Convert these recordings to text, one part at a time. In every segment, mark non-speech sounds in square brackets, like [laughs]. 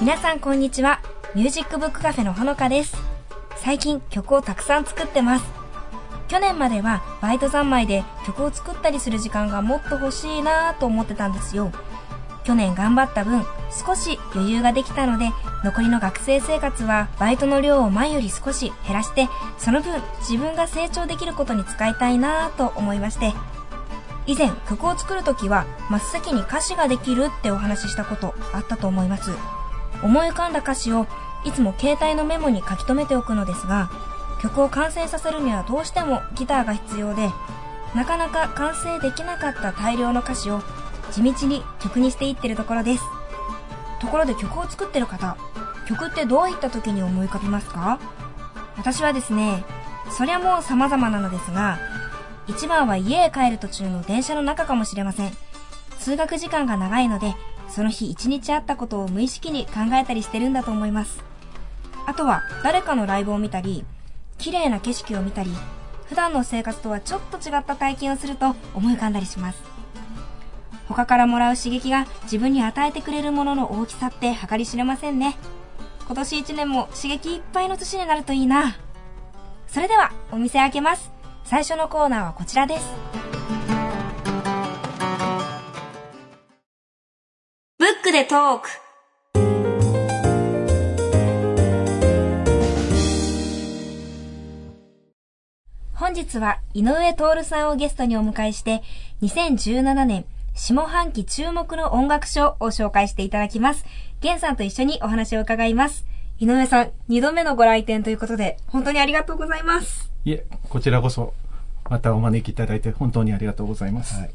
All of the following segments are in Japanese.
皆さんこんにちは。ミュージックブックカフェのほのかです。最近曲をたくさん作ってます。去年まではバイト三昧で曲を作ったりする時間がもっと欲しいなぁと思ってたんですよ。去年頑張った分少し余裕ができたので残りの学生生活はバイトの量を前より少し減らしてその分自分が成長できることに使いたいなぁと思いまして。以前曲を作るときは真っ先に歌詞ができるってお話ししたことあったと思います。思い浮かんだ歌詞をいつも携帯のメモに書き留めておくのですが曲を完成させるにはどうしてもギターが必要でなかなか完成できなかった大量の歌詞を地道に曲にしていってるところです。ところで曲を作ってる方曲ってどういった時に思い浮かびますか？私はですねそりゃもう様々なのですが一番は家へ帰る途中の電車の中かもしれません。通学時間が長いのでその日一日あったことを無意識に考えたりしてるんだと思います。あとは誰かのライブを見たり綺麗な景色を見たり普段の生活とはちょっと違った体験をすると思い浮かんだりします。他からもらう刺激が自分に与えてくれるものの大きさって計り知れませんね。今年一年も刺激いっぱいの年になるといいな。それではお店開けます。最初のコーナーはこちらです。でトーク本日は井上徹さんをゲストにお迎えして2017年下半期注目の音楽賞を紹介していただきます。源さんと一緒にお話を伺います。井上さん、二度目のご来店ということで、本当にありがとうございます。いえ、こちらこそ、またお招きいただいて本当にありがとうございます。はい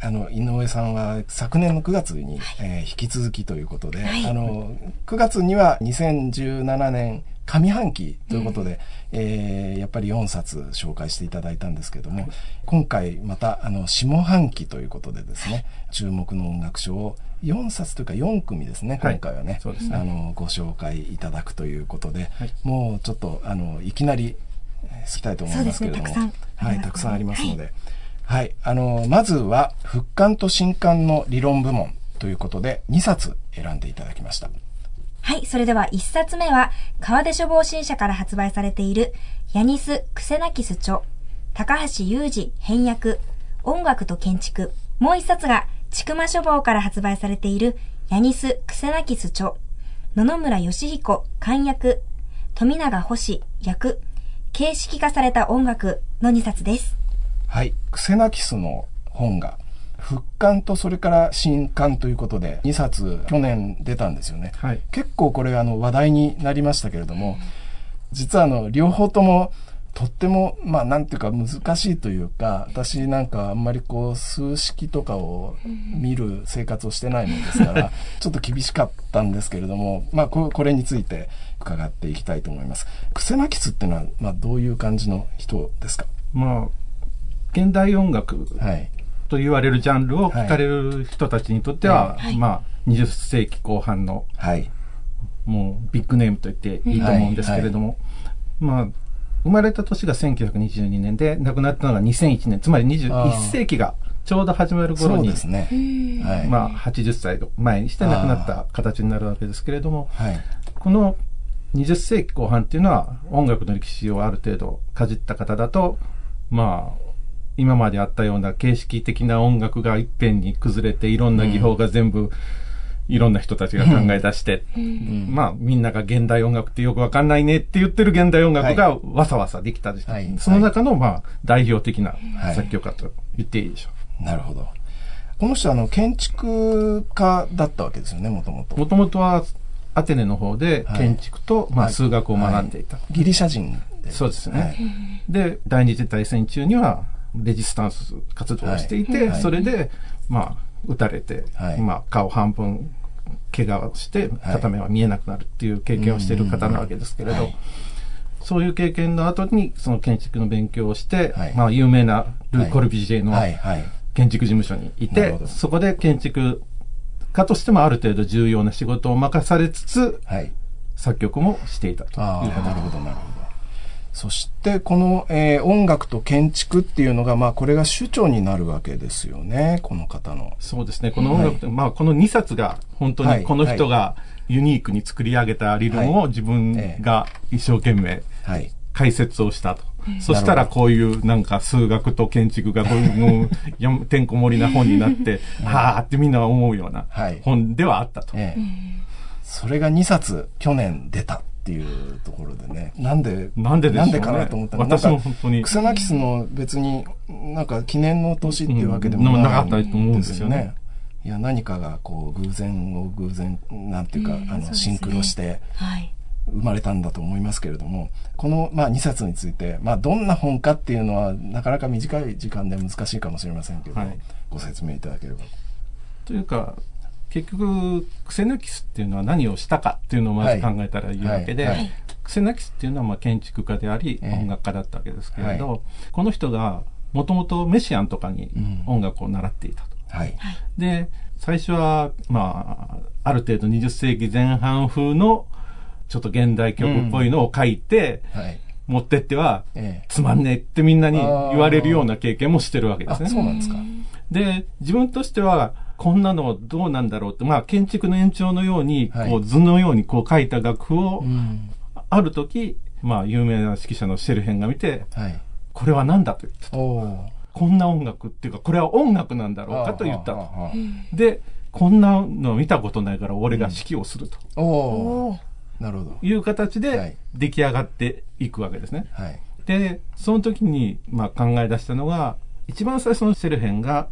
あの井上さんは昨年の9月に、はい、えー、引き続きということで、はい、あの9月には2017年上半期ということで、うん、えー、やっぱり4冊紹介していただいたんですけども、はい、今回またあの下半期ということでですね、注目の音楽賞を4冊というか4組ですね、今回はね、はい、ね。あのご紹介いただくということで、はい、もうちょっとあのいきなり好きたいと思いますけれども、ね、はい、たくさんありますので、はい、あのまずは復刊と新刊の理論部門ということで2冊選んでいただきました。はい、それでは一冊目は、川出処方新社から発売されている、ヤニス・クセナキス著、高橋裕二編訳、音楽と建築。もう一冊が、ちくま書房から発売されている、ヤニス・クセナキス著、野々村義彦漢訳、富永星役、形式化された音楽の2冊です。はい、クセナキスの本が復刊とそれから新刊ということで2冊去年出たんですよね。はい、結構これあの話題になりましたけれども、実はあの両方ともとっても、まあなんていうか難しいというか、私なんかあんまりこう数式とかを見る生活をしてないもんですから、[laughs] ちょっと厳しかったんですけれども、まあこれについて伺っていきたいと思います。クセナキスっていうのは、まあどういう感じの人ですか？まあ、現代音楽。はい。と言われるジャンルを聞かれる人たちにとっては、はい、まあ、20世紀後半の、はい、もうビッグネームと言っていいと思うんですけれども、はい。まあ、生まれた年が1922年で、亡くなったのが2001年、つまり21世紀がちょうど始まる頃に、ですね。はい、まあ、80歳前にして亡くなった形になるわけですけれども、はい、この20世紀後半っていうのは音楽の歴史をある程度かじった方だと、まあ、今まであったような形式的な音楽が一遍に崩れて、いろんな技法が全部、いろんな人たちが考え出して、うん、まあ、みんなが現代音楽ってよくわかんないねって言ってる現代音楽がわさわさできた、はい、その中の、まあ、代表的な作曲家と言っていいでしょう。なるほど。この人は、あの、建築家だったわけですよね、もともと。もともとは、アテネの方で建築と、まあ、数学を学んでいた。ギリシャ人そうですね。で、第二次大戦中には、レジスタンス活動をしていて、はい、それで、まあ、撃たれて、はい、まあ、顔半分怪我をして、片目は見えなくなるっていう経験をしている方なわけですけれど、そういう経験の後に、その建築の勉強をして、はい、まあ、有名なル・コルビジェの建築事務所にいて、そこで建築家としてもある程度重要な仕事を任されつつ、はい、作曲もしていたということ。なるほど、なるほど。そして、この、えー、音楽と建築っていうのが、まあ、これが主張になるわけですよね、この方の。そうですね、この音楽、はい、まあ、この2冊が、本当にこの人がユニークに作り上げた理論を自分が一生懸命解説をしたと。そしたらこういうなんか数学と建築がこういうてんこ盛りな本になって、[laughs] はあってみんな思うような本ではあったと。それが2冊去年出た。っていうところでね。なんで、なんでで、ね、なんでかなと思ったら、私も本当に。クセナキスの別になんか記念の年っていうわけでもなかったと思うんですよね。いや、何かがこう偶然を偶然、なんていうか、あの、シンクロして、はい。生まれたんだと思いますけれども、この、まあ、2冊について、まあ、どんな本かっていうのは、なかなか短い時間で難しいかもしれませんけど、はい、ご説明いただければ。というか、結局、クセナキスっていうのは何をしたかっていうのをまず考えたらいいわけで、はい。はい、クセナキスっていうのはまあ建築家であり、音楽家だったわけですけれど、はい、この人がもともとメシアンとかに音楽を習っていたと。はい、で、最初は、まあ、ある程度20世紀前半風のちょっと現代曲っぽいのを書いて、うんはい、持ってっては、つまんねえってみんなに言われるような経験もしてるわけですね。そうなんですか。で、自分としては、こんなのどうなんだろうって、まあ、建築の延長のように、こう図のようにこう書いた楽譜を、ある時、まあ、有名な指揮者のシェルヘンが見て、はい、これは何だと言ったと。こんな音楽っていうか、これは音楽なんだろうかと言ったと。で、こんなの見たことないから俺が指揮をすると。なるほど。いう形で出来上がっていくわけですね。はい、で、その時に、まあ、考え出したのが、一番最初のシェルヘンが、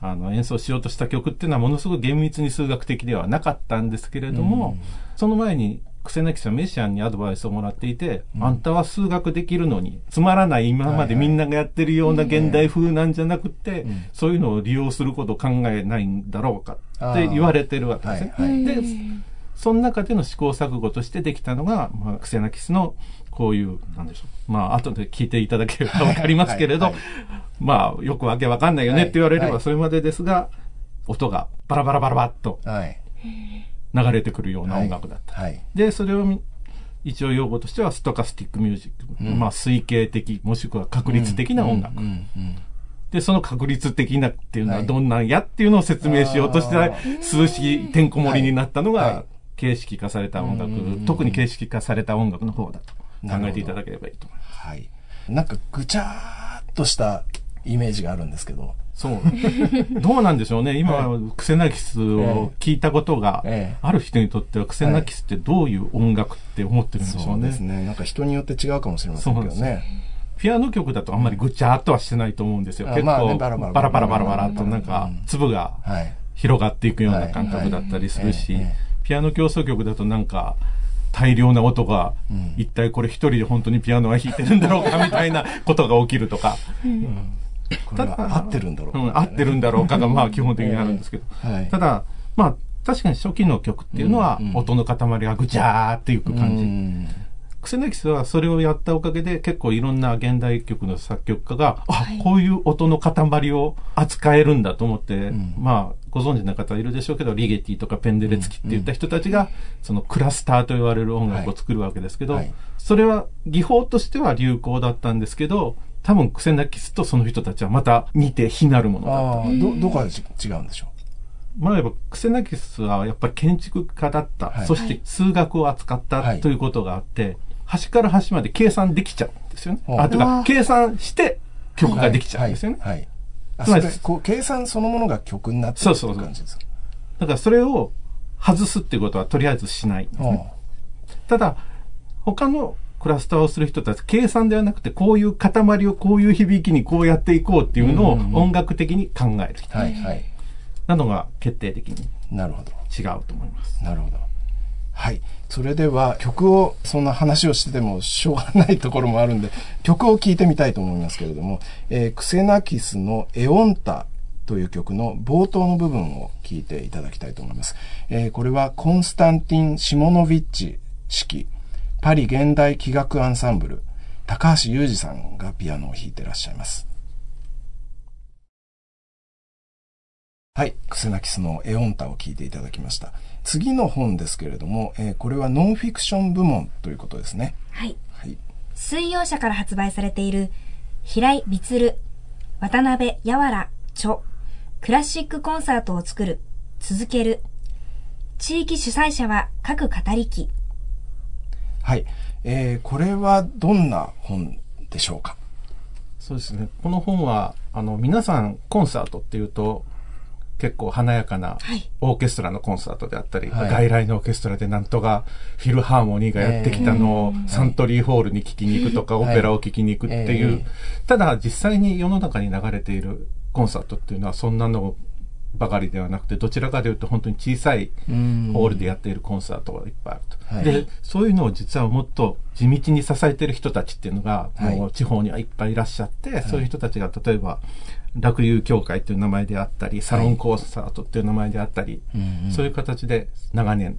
あの演奏しようとした曲っていうのはものすごく厳密に数学的ではなかったんですけれども、うん、その前にクセナキさんメシアンにアドバイスをもらっていて、うん、あんたは数学できるのに、つまらない今までみんながやってるような現代風なんじゃなくて、そういうのを利用することを考えないんだろうかって言われてるわけですね。その中での試行錯誤としてできたのが、まあ、クセナキスのこういう、なんでしょう。まあ、後で聞いていただければわかりますけれど、まあ、よくわけわかんないよねって言われればそれまでですが、音がバラバラバラバッと流れてくるような音楽だった。で、それを一応用語としてはストカスティックミュージック。まあ、推計的、もしくは確率的な音楽。で、その確率的なっていうのはどんなんやっていうのを説明しようとして、数式てんこ盛りになったのが、形式化された音楽、特に形式化された音楽の方だと考えていただければいいと思います。はい。なんかぐちゃーっとしたイメージがあるんですけど。そう。[laughs] どうなんでしょうね。今、はクセナキスを聞いたことがある人にとっては、クセナキスってどういう音楽って思ってるんでしょうね。そうですね。なんか人によって違うかもしれませんけどね。ピアノ曲だとあんまりぐちゃっとはしてないと思うんですよ。結構、バラバラバラバラとなんか、粒が広がっていくような感覚だったりするし、ピアノ競争曲だとなんか、大量な音が、うん、一体これ一人で本当にピアノは弾いてるんだろうかみたいなことが起きるとか。うん。ただ、合ってるんだろうか、ね、合ってるんだろうかが、まあ基本的にあるんですけど。はい、ただ、まあ、確かに初期の曲っていうのは、音の塊がぐちゃーっていく感じ。クセナキスはそれをやったおかげで結構いろんな現代曲の作曲家が、あ、こういう音の塊を扱えるんだと思って、うん、まあ、ご存知の方いるでしょうけど、リゲティとかペンデレツキって言った人たちが、そのクラスターと言われる音楽を作るわけですけど、はい。はい、それは技法としては流行だったんですけど、多分クセナキスとその人たちはまた似て非なるものだった。ど、どこが違うんでしょう？まあ、やっぱクセナキスはやっぱり建築家だった、はい、そして数学を扱ったということがあって、端から端まで計算できちゃうんですよね。あ、とか、計算して曲ができちゃうんですよね。つまり、こう、計算そのものが曲になってるって感じですか？だからそれを外すっていうことはとりあえずしないね。ただ、他のクラスターをする人たち、計算ではなくて、こういう塊をこういう響きにこうやっていこうっていうのを音楽的に考える人。はいはい。なのが決定的に。なるほど。違うと思います。なるほど。はい。それでは曲を、そんな話をしててもしょうがないところもあるんで、曲を聴いてみたいと思いますけれども、えー、クセナキスのエオンタという曲の冒頭の部分を聴いていただきたいと思います。えー、これはコンスタンティン・シモノビッチ式パリ現代器楽アンサンブル高橋裕二さんがピアノを弾いてらっしゃいます。はい。クセナキスのエオンタを聞いていただきました。次の本ですけれども、えー、これはノンフィクション部門ということですね。はい。はい。水曜社から発売されている、平井光、渡辺やわら、著、クラシックコンサートを作る、続ける、地域主催者は各語り機。はい。えー、これはどんな本でしょうか？そうですね。この本は、あの、皆さんコンサートっていうと、結構華やかなオーケストラのコンサートであったり、はい、外来のオーケストラでなんとかフィルハーモニーがやってきたのをサントリーホールに聴きに行くとか、オペラを聴きに行くっていう、ただ実際に世の中に流れているコンサートっていうのはそんなのばかりではなくて、どちらかというと本当に小さいホールでやっているコンサートがいっぱいあると。はい、で、そういうのを実はもっと地道に支えている人たちっていうのが、もう地方にはいっぱいいらっしゃって、はい、そういう人たちが例えば、楽友協会という名前であったり、サロンコンサートっていう名前であったり、はいそういう形で長年、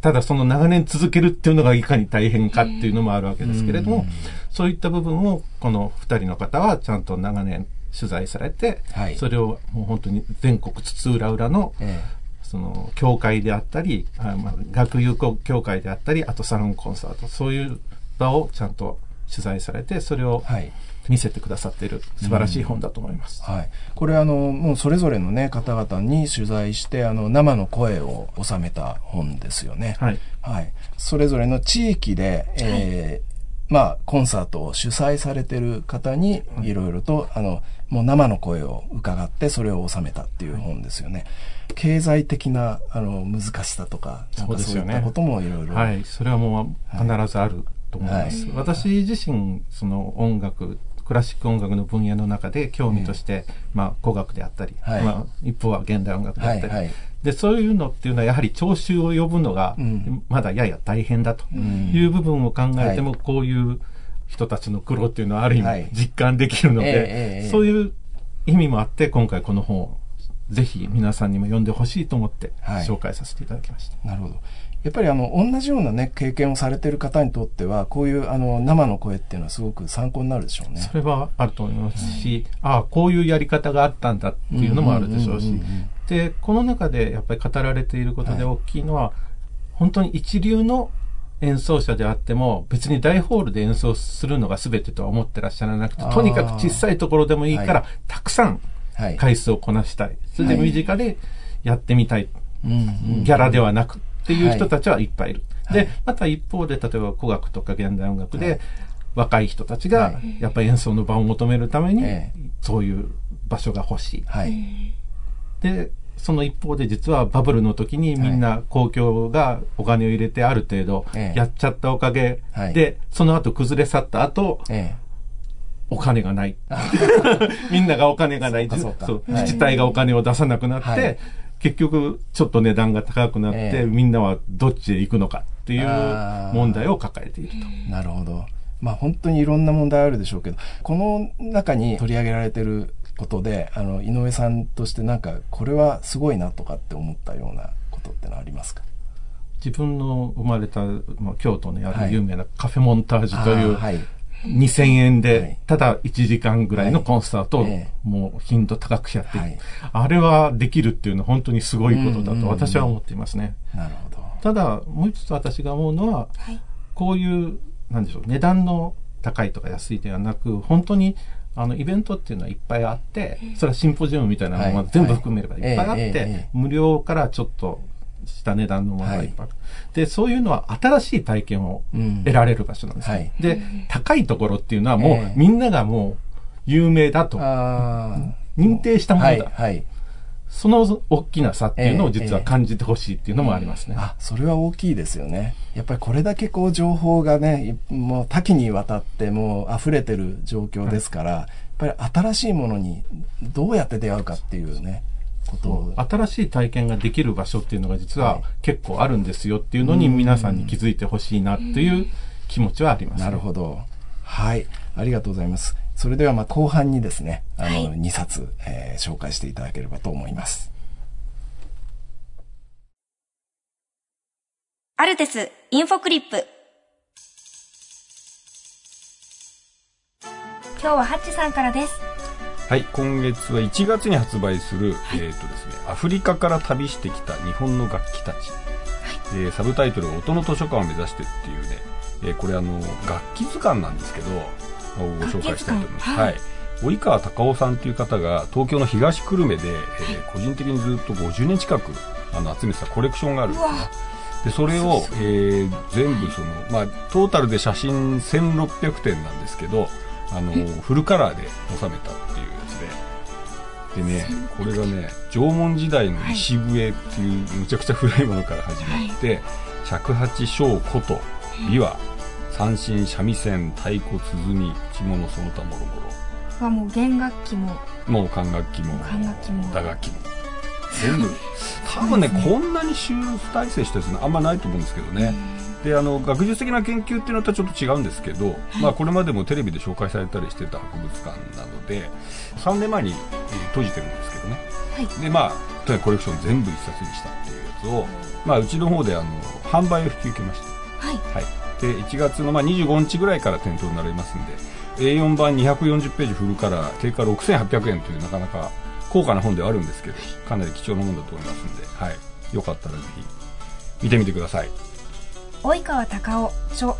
ただその長年続けるっていうのがいかに大変かっていうのもあるわけですけれども、そういった部分をこの二人の方はちゃんと長年取材されて、はい、それをもう本当に全国津々浦々の、ええ、その教会であったり、あまあ、学友協会であったり、あとサロンコンサート、そういう場をちゃんと取材されて、それを、はい見せてくださっている素晴らしい本だと思います。うん、はい。これあの、もうそれぞれのね、方々に取材して、あの、生の声を収めた本ですよね。はい。はい。それぞれの地域で、えー、まあ、コンサートを主催されてる方に、いろいろと、あの、もう生の声を伺ってそれを収めたっていう本ですよね。経済的なあの難しさとか、そうですよね。こともいろいろ。はい。それはもう必ずあると思います。はい、私自身、その音楽、クラシック音楽の分野の中で興味として、まあ、古楽であったり、はい、まあ、一方は現代音楽であったり、はいはい、で、そういうのっていうのはやはり聴衆を呼ぶのが、まだやや大変だと。いう部分を考えても、こういう、人たちの苦労っていうのはある意味実感できるので、そういう意味もあって今回この本をぜひ皆さんにも読んでほしいと思って紹介させていただきました。はい、なるほど。やっぱりあの、同じようなね、経験をされている方にとっては、こういうあの、生の声っていうのはすごく参考になるでしょうね。それはあると思いますし、うん、ああ、こういうやり方があったんだっていうのもあるでしょうし、で、この中でやっぱり語られていることで大きいのは、はい、本当に一流の演奏者であっても、別に大ホールで演奏するのが全てとは思ってらっしゃらなくて、とにかく小さいところでもいいから、はい、たくさん回数をこなしたい。それで身近でやってみたい。ギャラではなくっていう人たちはいっぱいいる。で、また一方で、例えば古楽とか現代音楽で、若い人たちが、やっぱり演奏の場を求めるために、そういう場所が欲しい。で、その一方で実はバブルの時にみんな公共がお金を入れてある程度やっちゃったおかげで、その後崩れ去った後、お金がない。[laughs] みんながお金がない。自治体がお金を出さなくなって、結局ちょっと値段が高くなって、みんなはどっちへ行くのかっていう問題を抱えていると。なるほど。まあ本当にいろんな問題あるでしょうけど、この中に取り上げられてることで、あの、井上さんとしてなんか、これはすごいなとかって思ったようなことってのはありますか？自分の生まれた、まあ、京都にある有名なカフェモンタージュという、はい、2000円で、ただ1時間ぐらいのコンサートを、もう頻度高くやって、はい、あれはできるっていうのは本当にすごいことだと私は思っていますね。なるほど。ただ、もう一つ私が思うのは、はい、こういう、なんでしょう、値段の高いとか安いではなく、本当にあの、イベントっていうのはいっぱいあって、それはシンポジウムみたいなのが全部含めればいっぱいあって、無料からちょっとした値段のものがいっぱいある。で、そういうのは新しい体験を得られる場所なんですね。で、高いところっていうのはもうみんながもう有名だと。認定したものだ。はいその大きな差っていうのを実は感じてほしいっていうのもありますね、ええあ、それは大きいですよね。やっぱりこれだけこう情報がね、もう多岐にわたってもう溢れてる状況ですから、はい、やっぱり新しいものにどうやって出会うかっていうね、ことを。新しい体験ができる場所っていうのが実は結構あるんですよっていうのに皆さんに気づいてほしいなっていう気持ちはあります、ね、なるほど。はい。ありがとうございます。それではまあ後半にですね、あの、2冊、えー、紹介していただければと思います。アルテスインフォクリップ今日はハッチさんからです。はい、今月は1月に発売する、はい、えっ、ー、とですね、アフリカから旅してきた日本の楽器たち。はい、えー、サブタイトル音の図書館を目指してっていうね、えー、これあの、楽器図鑑なんですけど、ご紹介したいと思います。はい、はい。及川隆夫さんという方が東京の東久留米で、えー、個人的にずっと50年近くあの集めてたコレクションがあるんですね。でそれを、えー、全部その、まあ、トータルで写真1600点なんですけどあのフルカラーで収めたっていうやつで。でねこれがね縄文時代の石笛っていうむちゃくちゃ古いものから始まって、はい、尺八小琴琵琶三振三味線太鼓鼓着物その他もろもろはもう弦楽器も。もう管楽器も管楽器も。打楽器も。全部多分ね、ね、こんなに集大成したやつあんまないと思うんですけどね、であの学術的な研究っていうのとはちょっと違うんですけど、はい、まあ、これまでもテレビで紹介されたりしてた博物館なので3年前に、えー、閉じてるんですけどね、はい、でまあとにかくコレクション全部一冊にしたっていうやつを、まあ、うちの方であの販売を引き受けました、はい。はい、で1月の、まあ、25日ぐらいから店頭になりますんで A4 版240ページフルカラー定価6800円というなかなか高価な本ではあるんですけどかなり貴重なものだと思いますんで、はい、よかったらぜひ見てみてください及川隆夫著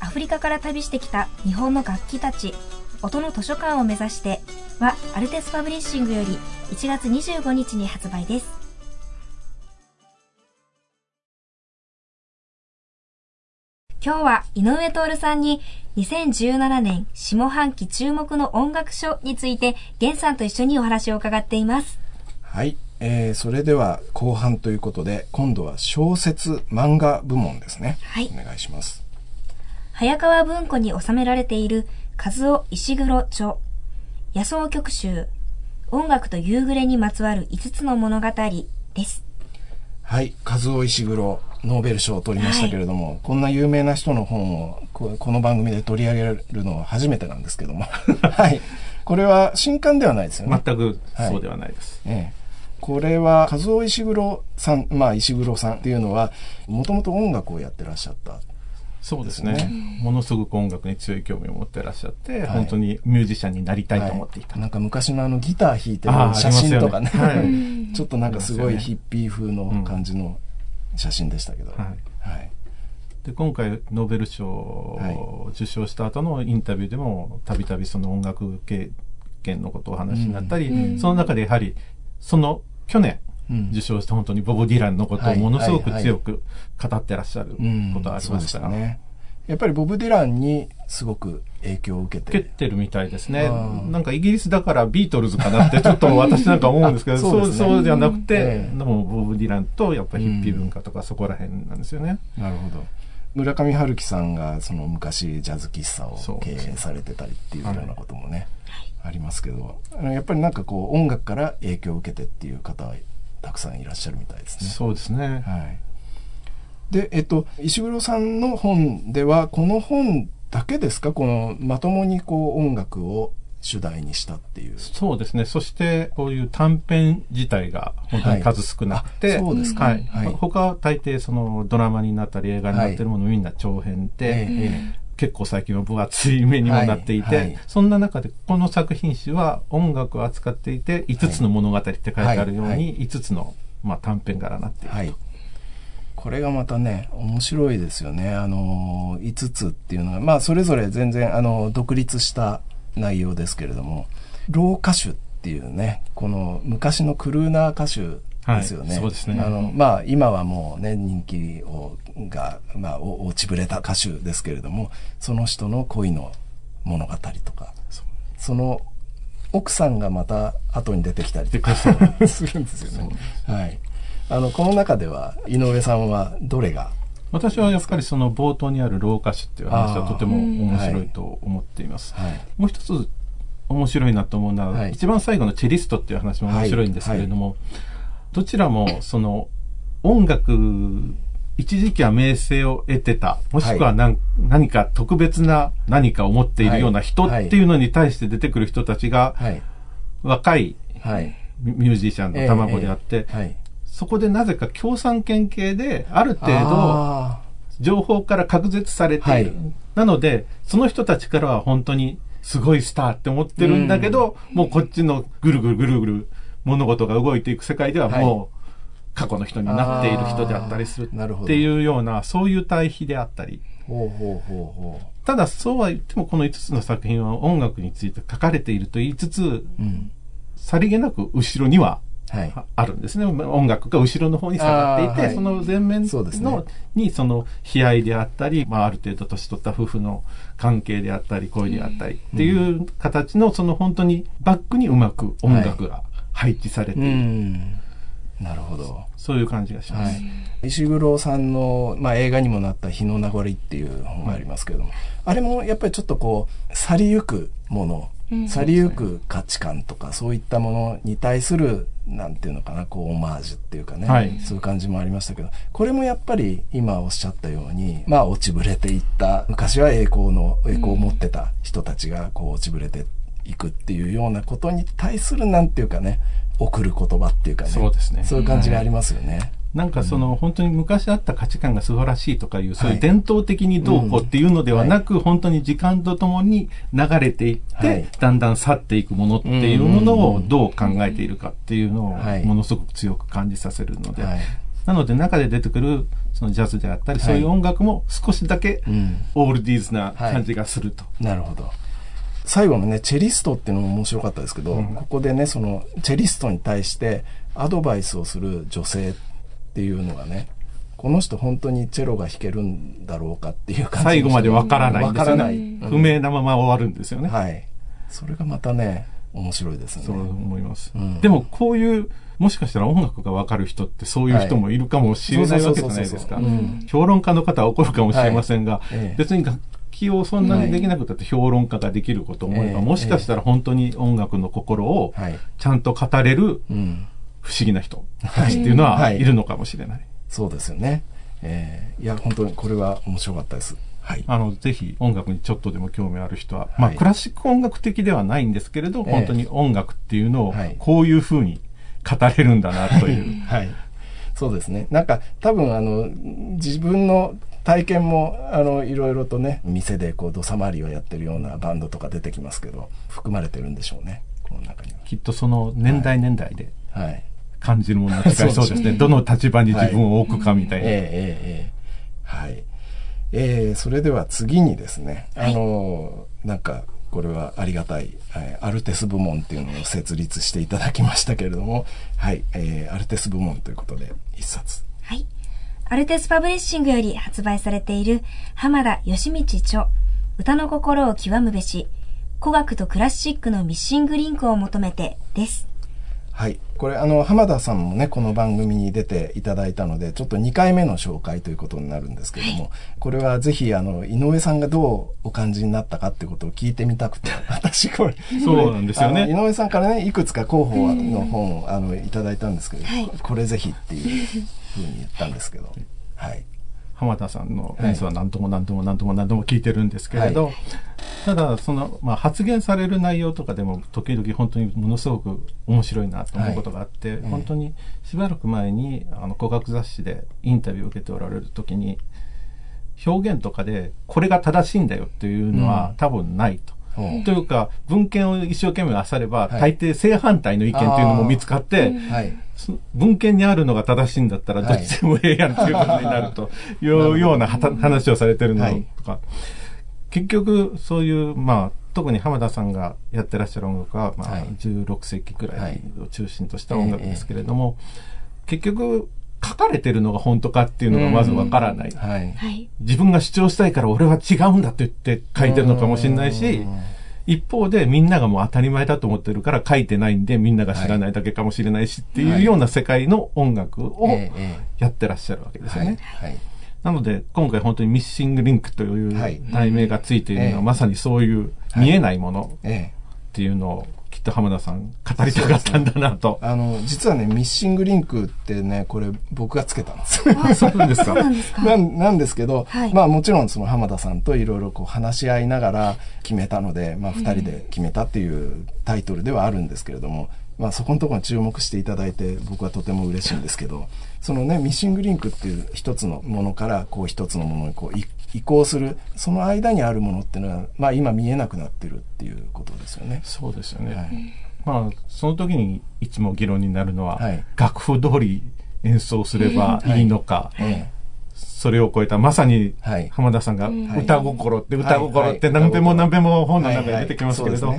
アフリカから旅してきた日本の楽器たち音の図書館を目指してはアルテスパブリッシングより1月25日に発売です。今日は井上徹さんに2017年下半期注目の音楽賞について源さんと一緒にお話を伺っています。はいえー、それでは後半ということで、今度は小説漫画部門ですね。はい。お願いします。早川文庫に収められている、和夫石黒著、野草曲集、音楽と夕暮れにまつわる5つの物語です。はい。和夫石黒、ノーベル賞を取りましたけれども、はい、こんな有名な人の本をこの番組で取り上げるのは初めてなんですけども。[laughs] はい。これは新刊ではないですよね。全くそうではないです。はい、ええこれは、和夫石黒さん、まあ石黒さんっていうのは、もともと音楽をやってらっしゃった。そうですね。ものすごく音楽に強い興味を持ってらっしゃって、はい、本当にミュージシャンになりたいと思っていた。はい、なんか昔のあのギター弾いてる写真とかね、ね。はい、ちょっとなんかすごいヒッピー風の感じの写真でしたけど。はい、はい。で今回ノーベル賞を受賞した後のインタビューでもたびたびその音楽経験のことをお話になったり、うん、その中でやはりその去年、受賞した本当にボブ・ディランのことをものすごく強く語ってらっしゃることありましたね。やっぱりボブ・ディランにすごく影響を受けて。受けてるみたいですね。なんかイギリスだからビートルズかなってちょっと私なんか思うんですけど、そう、ね、そうじゃなくて、えー、でもボブ・ディランとやっぱりヒッピー文化とかそこら辺なんですよね。なるほど。村上春樹さんがその昔ジャズ喫茶を経営されてたりっていうようなこともね、ありますけど、やっぱりなんかこう音楽から影響を受けてっていう方はたくさんいらっしゃるみたいですね。そうですね。はい。で、えっと、石黒さんの本では、この本だけですか？この、まともにこう音楽を主題にしたっていう。そうですね。そして、こういう短編自体が本当に数少なくて、はい、そうですか。はい。はい、他は大抵そのドラマになったり映画になってるものみんな長編で、はいえー結構最近は分厚い目にもなっていて、はいはい、そんな中でこの作品集は音楽を扱っていて、5つの物語って書いてあるように、5つの、まあ、短編柄になっていると。はいこれがまたね、面白いですよね。あの、5つっていうのは、まあ、それぞれ全然、あの、独立した内容ですけれども、ロー歌手っていうね、この昔のクルーナー歌手ですよね。はい、そうですね。あの、まあ、今はもうね、人気を、が、まあ、落ちぶれた歌手ですけれども、その人の恋の物語とか、その奥さんがまた後に出てきたりとかするんですよね。[laughs] はい。あの、この中では、井上さんはどれが私はやっぱりその冒頭にある老歌手っていう話はとても面白いと思っています。はい、もう一つ面白いなと思うのは、はい、一番最後のチェリストっていう話も面白いんですけれども、はい。どちらもその音楽一時期は名声を得てた、もしくは何はい、何か特別な何かを持っているような人っていうのに対して出てくる人たちが、はい、若いミュージシャンの卵であって、そこでなぜか共産権系である程度情報から隔絶されている。なので、その人たちからは本当にすごいスターって思ってるんだけど、うん、もうこっちのぐるぐるぐるぐる物事が動いていく世界ではもう、過去の人になっている人であったりするっていうような、そういう対比であったり。ほうほうほうほう。ただそうは言ってもこの5つの作品は音楽について書かれていると言いつつ、うん、さりげなく後ろにはあるんですね、はい、音楽が後ろの方に下がっていて、はい、その前面の、ね、にその悲哀であったり、まあ、ある程度年取った夫婦の関係であったり恋であったりっていう形のその本当にバックにうまく音楽が配置されている。はいなるほど。そういう感じがします。はい、石黒さんの、まあ、映画にもなった「日の名残」っていう本がありますけれども、あれもやっぱりちょっとこう去りゆくもの、うん、去りゆく価値観とかそういったものに対するなんていうのかなこうオマージュっていうかね、はい、そういう感じもありましたけどこれもやっぱり今おっしゃったようにまあ落ちぶれていった昔は栄光の栄光を持ってた人たちがこう落ちぶれていくっていうようなことに対するなんていうかね送る言葉っていうかね。そうですね。そういう感じがありますよね。はいなんかその、うん、本当に昔あった価値観が素晴らしいとかいう、そういう伝統的にどうこうっていうのではなく、はい、本当に時間とともに流れていって、はい、だんだん去っていくものっていうものをどう考えているかっていうのをものすごく強く感じさせるので、なので中で出てくるそのジャズであったり、そういう音楽も少しだけオールディーズな感じがすると。なるほど。最後のね、チェリストっていうのも面白かったですけど、うん、ここでね、その、チェリストに対してアドバイスをする女性っていうのがね、この人本当にチェロが弾けるんだろうかっていう感じ最後までわからないんですよね。うん、不明なまま終わるんですよね。はい。それがまたね、面白いですね。そう思います。うん、でも、こういう、もしかしたら音楽がわかる人ってそういう人もいるかもしれないわけじゃないですか。評論家の方は怒るかもしれませんが、はい。別にきをそんなにできなくたって評論家ができること思えば、もしかしたら本当に音楽の心をちゃんと語れる不思議な人たちっていうのはいるのかもしれない。そうですよね。えー、いや、本当にこれは面白かったです。はい。あの、ぜひ音楽にちょっとでも興味ある人は、まあ、クラシック音楽的ではないんですけれど、本当に音楽っていうのをこういうふうに語れるんだなという。[laughs] はい。そうですね。なんか多分あの自分の体験もあのいろいろとね店でこう土佐回りをやってるようなバンドとか出てきますけど含まれてるんでしょうねこの中にはきっとその年代年代で感じるものが違いそうですね、はい、どの立場に自分を置くかみたいな、はい、えー、えー、はい。えー、それでは次にですね、あのなんかこれはありがたい、えアルテス部門っていうのを設立していただきましたけれども、はい、えー、アルテス部門ということで一冊。はい。アルテスパブリッシングより発売されている浜田義道著歌の心を極むべし古学とクラシックのミッシングリンクを求めてです。はい。これ、あの、浜田さんもね、この番組に出ていただいたので、ちょっと2回目の紹介ということになるんですけども、はい、これはぜひ、あの、井上さんがどうお感じになったかってことを聞いてみたくて、[laughs] 私これ、そうなんですよね。井上さんからね、いくつか候補の本を、あの、いただいたんですけど、はい、これぜひっていうふうに言ったんですけど、はい。浜田さんの演奏は何とも何とも何とも何とも聞いてるんですけれど、はい、ただその、まあ、発言される内容とかでも時々本当にものすごく面白いなと思うことがあって、はい、本当にしばらく前にあの古学雑誌でインタビューを受けておられる時に表現とかでこれが正しいんだよっていうのは多分ないと。というか、文献を一生懸命漁れば、大抵正反対の意見というのも見つかって、文献にあるのが正しいんだったら、どっちでもええやんっていうことになるという [laughs] ような話をされてるのとか、結局、そういう、まあ、特に浜田さんがやってらっしゃる音楽は、まあ、16世紀くらいを中心とした音楽ですけれども、結局、書かれてるのが本当かっていうのがまずわからない、はい。自分が主張したいから俺は違うんだって言って書いてるのかもしれないし、一方でみんながもう当たり前だと思ってるから書いてないんでみんなが知らないだけかもしれないしっていうような世界の音楽をやってらっしゃるわけですよね。なので今回本当にミッシングリンクとい。う題名がついているのはまさにそういう見えないものっていうのをと浜田さん語りたかったんだなと。[laughs] あの、実はね、ミッシングリンクってね、これ僕がつけたんです。[laughs] [laughs] そうなんですか？なんなんですけど、はい、まあもちろんその浜田さんといろいろこう話し合いながら決めたので、まあ二人で決めたっていうタイトルではあるんですけれども、まあそこのところに注目していただいて僕はとても嬉しいんですけど、そのね、ミッシングリンクっていう一つのものからこう一つのものにこう移行する、その間にあるものっていうのは、まあ今見えなくなってるっていうことですよね。そうですよね。はい、まあその時にいつも議論になるのは、はい、楽譜通り演奏すればい。いのか、はい、それを超えたまさに浜田さんが歌心って歌心って何べも何べも本の中で出てきますけれど、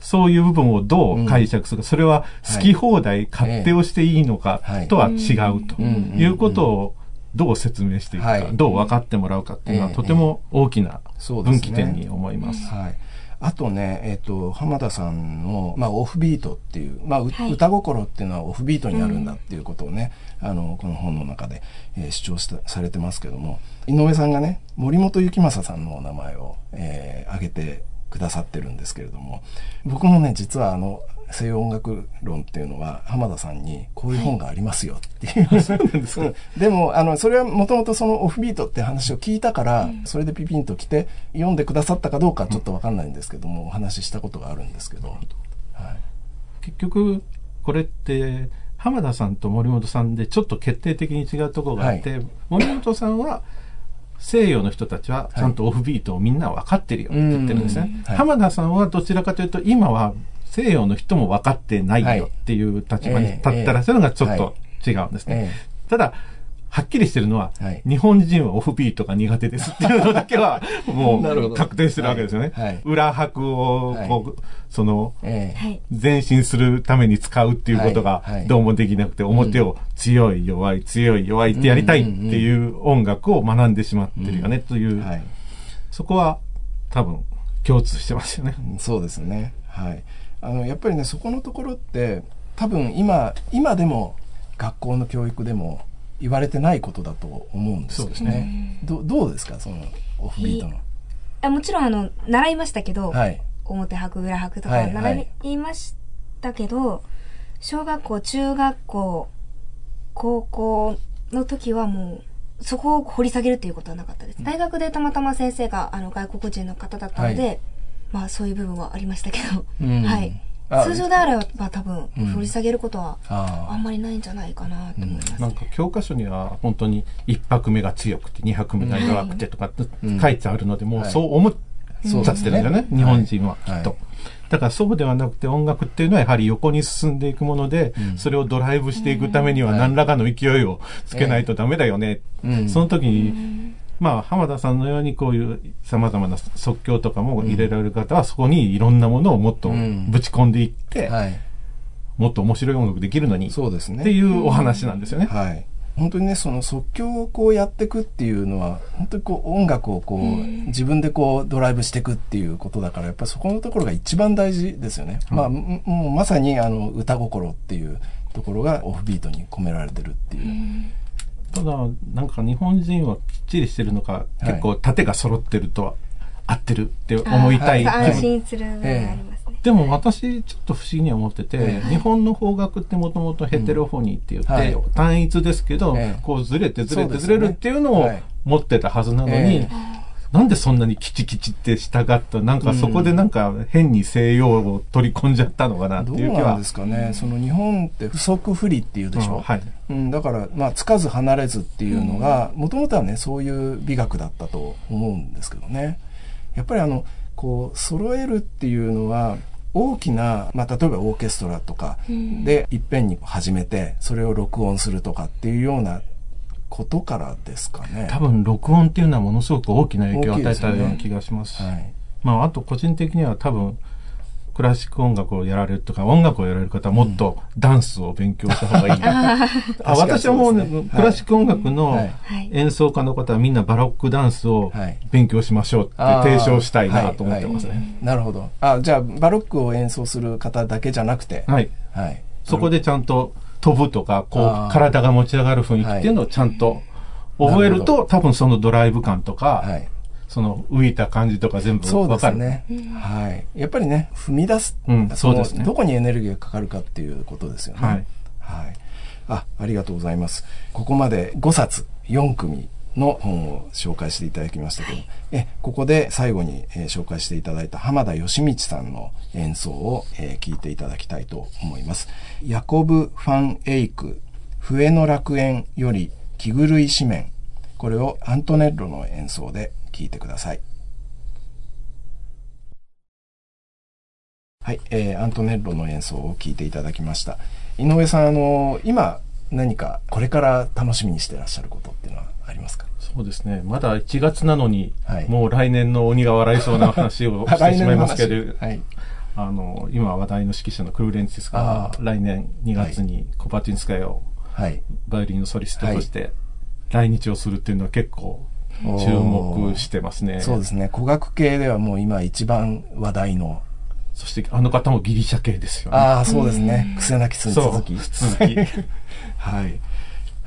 そういう部分をどう解釈するか、それは好き放題、勝手をしていいのかとは違うということをどう説明していくか、どう分かってもらうかっていうのはとても大きな分岐点に思います。はい。あとね、えっ、ー、と、浜田さんの、まあ、オフビートっていう、まあ、はい、歌心っていうのはオフビートにあるんだっていうことをね、うん、あの、この本の中で、えー、主張したされてますけども、井上さんがね、森本幸正さんのお名前を、えー、挙げてくださってるんですけれども、僕もね、実はあの、西洋音楽論っていうのは浜田さんにこういう本がありますよ。っていう、そうなんですか、でもあのそれはもともとそのオフビートって話を聞いたから、それでピピンと来て読んでくださったかどうかちょっとわかんないんですけども、お話ししたことがあるんですけど、はい、結局これって浜田さんと森本さんでちょっと決定的に違うところがあって、はい、森本さんは西洋の人たちはちゃんとオフビートをみんな分かってるよって言ってるんですね。はい、浜田さんはどちらかというと今は西洋の人も分かってないよっていう立場に立ってらっしゃるのがちょっと違うんですね。ただ、はっきりしてるのは、はい、日本人はオフビートが苦手ですっていうのだけは、[laughs] もう確定してるわけですよね。はい、裏拍を、こう、その、前進するために使うっていうことがどうもできなくて、表を強い弱い強い弱いってやりたいっていう音楽を学んでしまってるよねという、そこは多分共通してますよね。そうですね。はい。あのやっぱりねそこのところって多分今今でも学校の教育でも言われてないことだと思うんですよね。どどうですか？そのオフビートの。あもちろんあの習いましたけど、はい、表拍裏拍とか習いましたけど、はいはい、小学校中学校高校の時はもうそこを掘り下げるということはなかったです。大学でたまたま先生があの外国人の方だったので、はいまあそういう部分はありましたけど、うん、はい。通常であれば多分掘り下げることはあんまりないんじゃないかなと思います、ねうん、なんか教科書には本当に1拍目が強くて2拍目が弱くてとかって書いてあるので、もうそう思っちゃってるんだよね、日本人はきっと。だからそうではなくて音楽っていうのはやはり横に進んでいくもので、それをドライブしていくためには何らかの勢いをつけないとダメだよね。その時にまあ、浜田さんのようにこういう様々な即興とかも入れられる方は、そこにいろんなものをもっとぶち込んでいって、はい、もっと面白い音楽できるのに、そうですね。っていうお話なんですよね。はい。本当にね、その即興をこうやっていくっていうのは、本当にこう音楽をこう、自分でこうドライブしていくっていうことだから、やっぱりそこのところが一番大事ですよね。うん、まあ、もうまさにあの歌心っていうところがオフビートに込められてるっていう。ただ、なんか日本人はきっちりしてるのか、結構盾が揃ってると合ってるって思いたい。安心するありますね。でも私ちょっと不思議に思ってて、日本の邦楽ってもともとヘテロフォニーって言って、単一ですけど、こうずれてずれてずれるっていうのを持ってたはずなのに、なんでそんなにキチキチって従った、なんかそこでなんか変に西洋を取り込んじゃったのかなっていう気は。どうなんですかね。その日本って不足不利っていうでしょ。うん、はい。うん、だから、まあ、つかず離れずっていうのが、もともとはね、そういう美学だったと思うんですけどね。やっぱりあの、こう、揃えるっていうのは、大きな、まあ、例えばオーケストラとかでいっぺんに始めて、それを録音するとかっていうようなことからですかね。多分録音っていうのはものすごく大きな影響を与えたような気がします。すね、はい、まああと個人的には多分クラシック音楽をやられるとか音楽をやられる方はもっとダンスを勉強した方がいい。[laughs] あ私はもうね、クラシック音楽の演奏家の方はみんなバロックダンスを勉強しましょうって提唱したいなと思ってますね。なるほど。あじゃあバロックを演奏する方だけじゃなくて。はい。はい。そこでちゃんと飛ぶとか、こう、体が持ち上がる雰囲気っていうのをちゃんと覚えると、多分そのドライブ感とか、はい、その浮いた感じとか全部そうですね。はい。やっぱりね、踏み出す。うん、そうですね。どこにエネルギーがかかるかっていうことですよね。はい。はい。あ、ありがとうございます。ここまで5冊、4組の本を紹介していただきましたけど、えここで最後に、えー、紹介していただいた浜田義道さんの演奏を、えー、聞いていただきたいと思います。ヤコブ・ファン・エイク、笛の楽園より気狂い紙面。これをアントネッロの演奏で聞いてください。はい、えー、アントネッロの演奏を聞いていただきました。井上さん、あの今何かこれから楽しみにしてらっしゃることっていうのはありますか？そうですね。まだ1月なのに、はい、もう来年の鬼が笑いそうな話を [laughs] してしまいますけど、はい、あの、今話題の指揮者のクルレンチスが来年2月にコパティンスカヤを、はい、バイオリンのソリストとして来日をするっていうのは結構注目してますね。そうですね。古学系ではもう今一番話題のそしてあの方もギリシャ系ですよね。ああ、そうですね。癖なきつ続き。続き。[laughs] はい。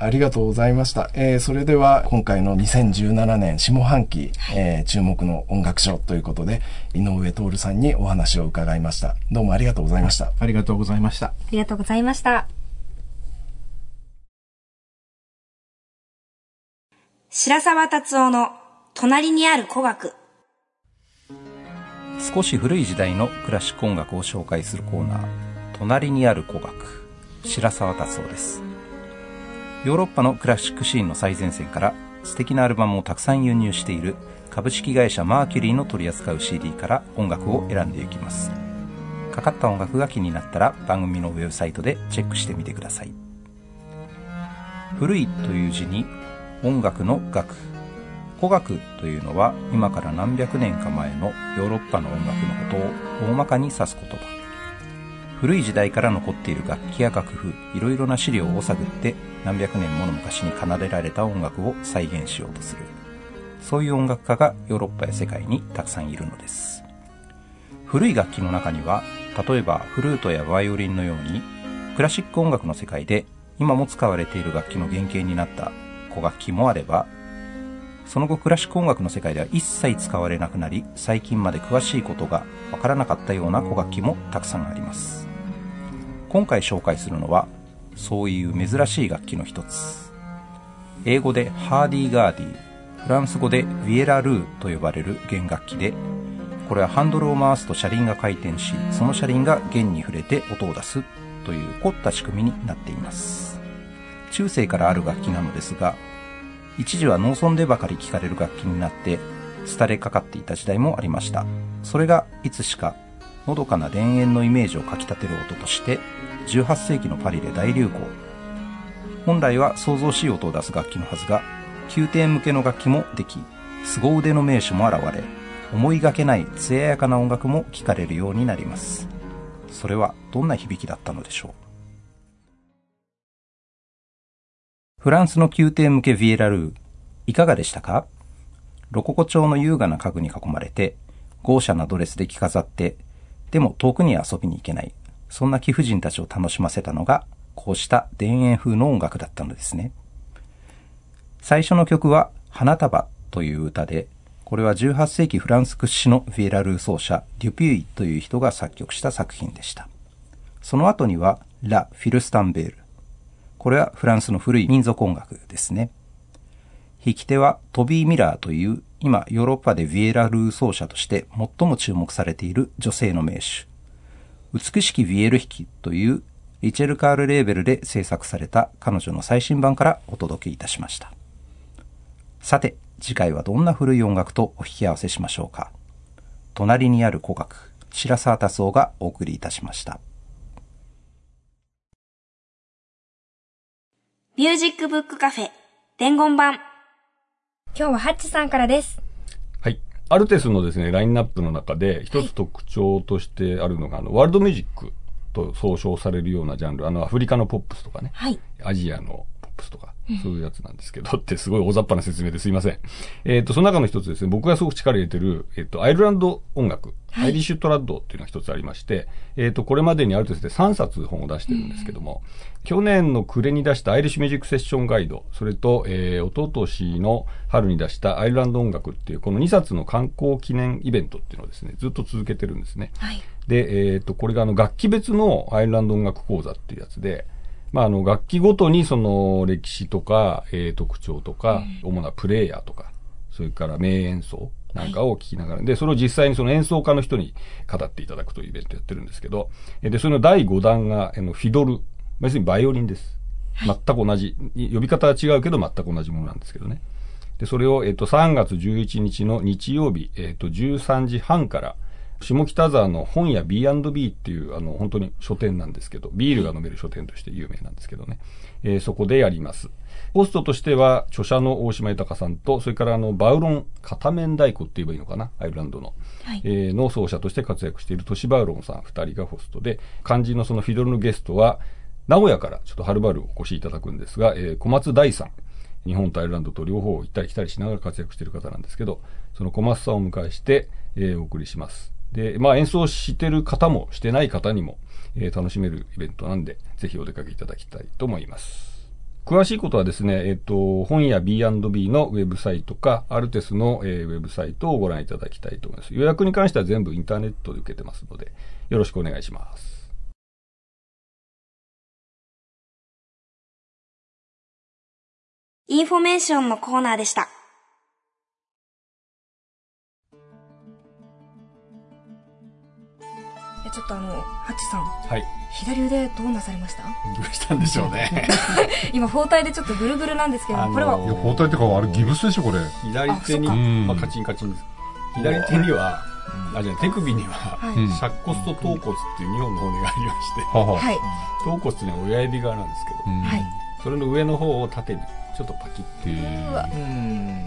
ありがとうございました。えー、それでは今回の2017年下半期、えー、注目の音楽賞ということで、井上徹さんにお話を伺いました。どうもありがとうございました。ありがとうございました。ありがとうございました。白沢達夫の隣にある古学。少し古い時代のクラシック音楽を紹介するコーナー「隣にある古楽」白沢達夫ですヨーロッパのクラシックシーンの最前線から素敵なアルバムをたくさん輸入している株式会社マーキュリーの取り扱う CD から音楽を選んでいきます。かかった音楽が気になったら番組のウェブサイトでチェックしてみてください。古いという字に音楽の楽古学というのは今から何百年か前のヨーロッパの音楽のことを大まかに指す言葉。古い時代から残っている楽器や楽譜いろいろな資料を探って何百年もの昔に奏でられた音楽を再現しようとする。そういう音楽家がヨーロッパや世界にたくさんいるのです。古い楽器の中には例えばフルートやバイオリンのようにクラシック音楽の世界で今も使われている楽器の原型になった古楽器もあればその後クラシック音楽の世界では一切使われなくなり最近まで詳しいことがわからなかったような古楽器もたくさんあります。今回紹介するのはそういう珍しい楽器の一つ。英語でハーディーガーディフランス語でヴィエラルーと呼ばれる弦楽器でこれはハンドルを回すと車輪が回転しその車輪が弦に触れて音を出すという凝った仕組みになっています。中世からある楽器なのですが一時は農村でばかり聴かれる楽器になって廃れかかっていた時代もありました。それがいつしかのどかな田園のイメージをかきたてる音として18世紀のパリで大流行。本来は想像しい音を出す楽器のはずが宮廷向けの楽器もでき凄腕の名手も現れ思いがけない艶やかな音楽も聴かれるようになります。それはどんな響きだったのでしょう？フランスの宮廷向けヴィエラルー、いかがでしたか？ロココ調の優雅な家具に囲まれて、豪奢なドレスで着飾って、でも遠くに遊びに行けない。そんな貴婦人たちを楽しませたのが、こうした田園風の音楽だったのですね。最初の曲は、花束という歌で、これは18世紀フランス屈指のヴィエラルー奏者、デュピュイという人が作曲した作品でした。その後には、ラ・フィルスタンベール。これはフランスの古い民族音楽ですね。弾き手はトビー・ミラーという今ヨーロッパでヴィエラルー奏者として最も注目されている女性の名手。美しきヴィエル弾きというリチェルカールレーベルで制作された彼女の最新版からお届けいたしました。さて、次回はどんな古い音楽とお引き合わせしましょうか。隣にある古楽、白沢達夫がお送りいたしました。ミュージックブックカフェ伝言版今日はハッチさんからです。はい。アルテスのですね、ラインナップの中で一つ特徴としてあるのが、はい、あの、ワールドミュージックと総称されるようなジャンル、あの、アフリカのポップスとかね、はい、アジアのポップスとか、そういうやつなんですけど、ってすごい大雑把な説明ですいません。えっ、ー、と、その中の一つですね、僕がすごく力入れてる、えっ、ー、と、アイルランド音楽、はい、アイリッシュトラッドっていうのが一つありまして、えっ、ー、と、これまでにあるとですね、3冊本を出してるんですけども、うん、去年の暮れに出したアイリッシュミュージックセッションガイド、それと、えー、おととしの春に出したアイルランド音楽っていう、この2冊の観光記念イベントっていうのをですね、ずっと続けてるんですね。はい、で、えっ、と、これがあの、楽器別のアイルランド音楽講座っていうやつで、まあ、あの、楽器ごとにその歴史とか、えー、特徴とか、うん、主なプレイヤーとか、それから名演奏なんかを聞きながら、はい、で、それを実際にその演奏家の人に語っていただくというイベントやってるんですけど、で、その第5弾が、あの、フィドル、要するにバイオリンです。全く同じ、呼び方は違うけど全く同じものなんですけどね。で、それを、えっと、3月11日の日曜日、えっと、13時半から、下北沢の本屋 B&B っていう、あの、本当に書店なんですけど、ビールが飲める書店として有名なんですけどね。えー、そこでやります。ホストとしては、著者の大島豊さんと、それからあの、バウロン片面太鼓って言えばいいのかな、アイルランドの。はい、えー、の奏者として活躍している都市バウロンさん二人がホストで、肝心のそのフィドルのゲストは、名古屋からちょっとはるばるお越しいただくんですが、えー、小松大さん。日本とアイルランドと両方行ったり来たりしながら活躍している方なんですけど、その小松さんを迎えして、えー、お送りします。で、まあ演奏してる方もしてない方にも、えー、楽しめるイベントなんで、ぜひお出かけいただきたいと思います。詳しいことはですね、えっ、ー、と、本屋 B&B のウェブサイトか、アルテスの、えー、ウェブサイトをご覧いただきたいと思います。予約に関しては全部インターネットで受けてますので、よろしくお願いします。インフォメーションのコーナーでした。ちょっとあの、ハチさん。はい。左腕どうなされました？どうしたんでしょうね。[laughs] 今、包帯でちょっとぐるぐるなんですけど、あのー、これは。いや、包帯ってか、あれギブスでしょ、これ。左手に、まあ、カチンカチンです。左手には、あ、じゃ手首には、はい、尺骨と頭骨っていう2本の骨がありまして、はい。頭骨っていうのは親指側なんですけど、はい。それの上の方を縦に、ちょっとパキッていう。うわ。うん。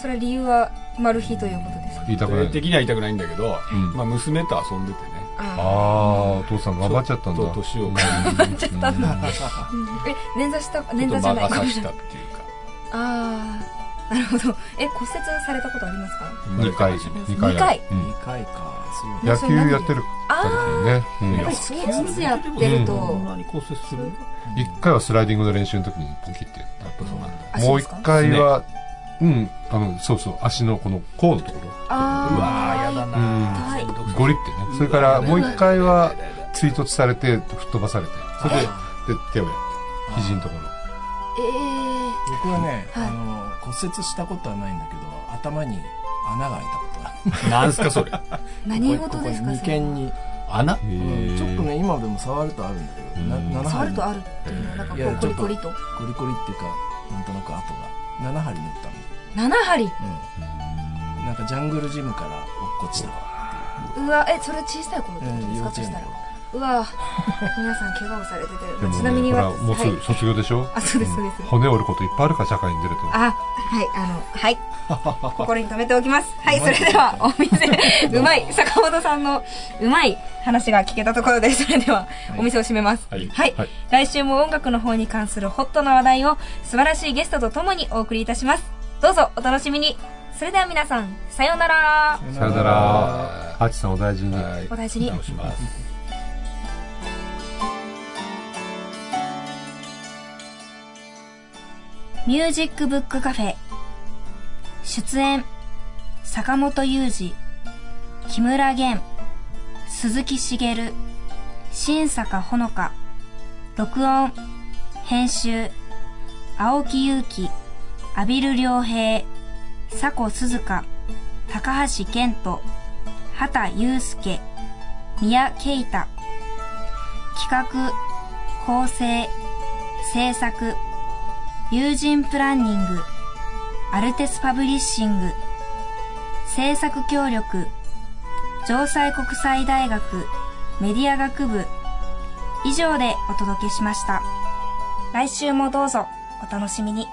それ理由は、マル秘ということですか？痛くない。的には痛くないんだけど、まあ娘と遊んでてね、ああお父さん頑張っちゃったんだ。年を。頑張っちゃったんだ、え捻挫した捻挫じゃない。かしたっていうか。[laughs] ああなるほど。え骨折されたことありますか？2回2回。2回2回。か。野球やってるからね。やっぱりスポーツやってると。1回はスライディングの練習の時にポキってやった。もう1回はうん。あのそうそう。足のこの甲のところ。あうわーやだなー。ゴリってねそれからもう一回は追突されて吹っ飛ばされてそれでで手をやって肘のところ。ええ僕はね、あの骨折したことはないんだけど頭に穴が開いたことがある。なんすかそれ。[laughs] 何事ですか眉間に穴、ちょっとね今でも触るとあるんだけど、な触るとあるっていうなんかこうコリコリと？コリコリっていうかなんとなく跡が。7針縫ったの。7針、うん、なんかジャングルジムから落っこちたうわえそれ小さい頃ってことですか、そしたら。うわ皆さん怪我をされてて、ちなみにはもうすぐ卒業でしょ、あそうですそうです。骨折ることいっぱいあるから社会に出ると。あはいあのはい。[laughs] 心に留めておきます。はいそれではお店。[laughs] うまい。坂本さんのうまい話が聞けたところでそれではお店を閉めます、はい、はい、はい、来週も音楽の方に関するホットな話題を素晴らしいゲストとともにお送りいたします。どうぞお楽しみにそれでは皆さんさようなら。さようなら。ハチさんお大事に。お大事に。ミュージックブックカフェ。出演坂本雄二。木村源鈴木茂新坂ほのか。録音編集。青木祐希阿比留良平、佐古鈴鹿、高橋健人、畑祐介、宮慶太、企画、構成、制作、友人プランニング、アルテスパブリッシング、制作協力、城西国際大学メディア学部、以上でお届けしました。来週もどうぞお楽しみに。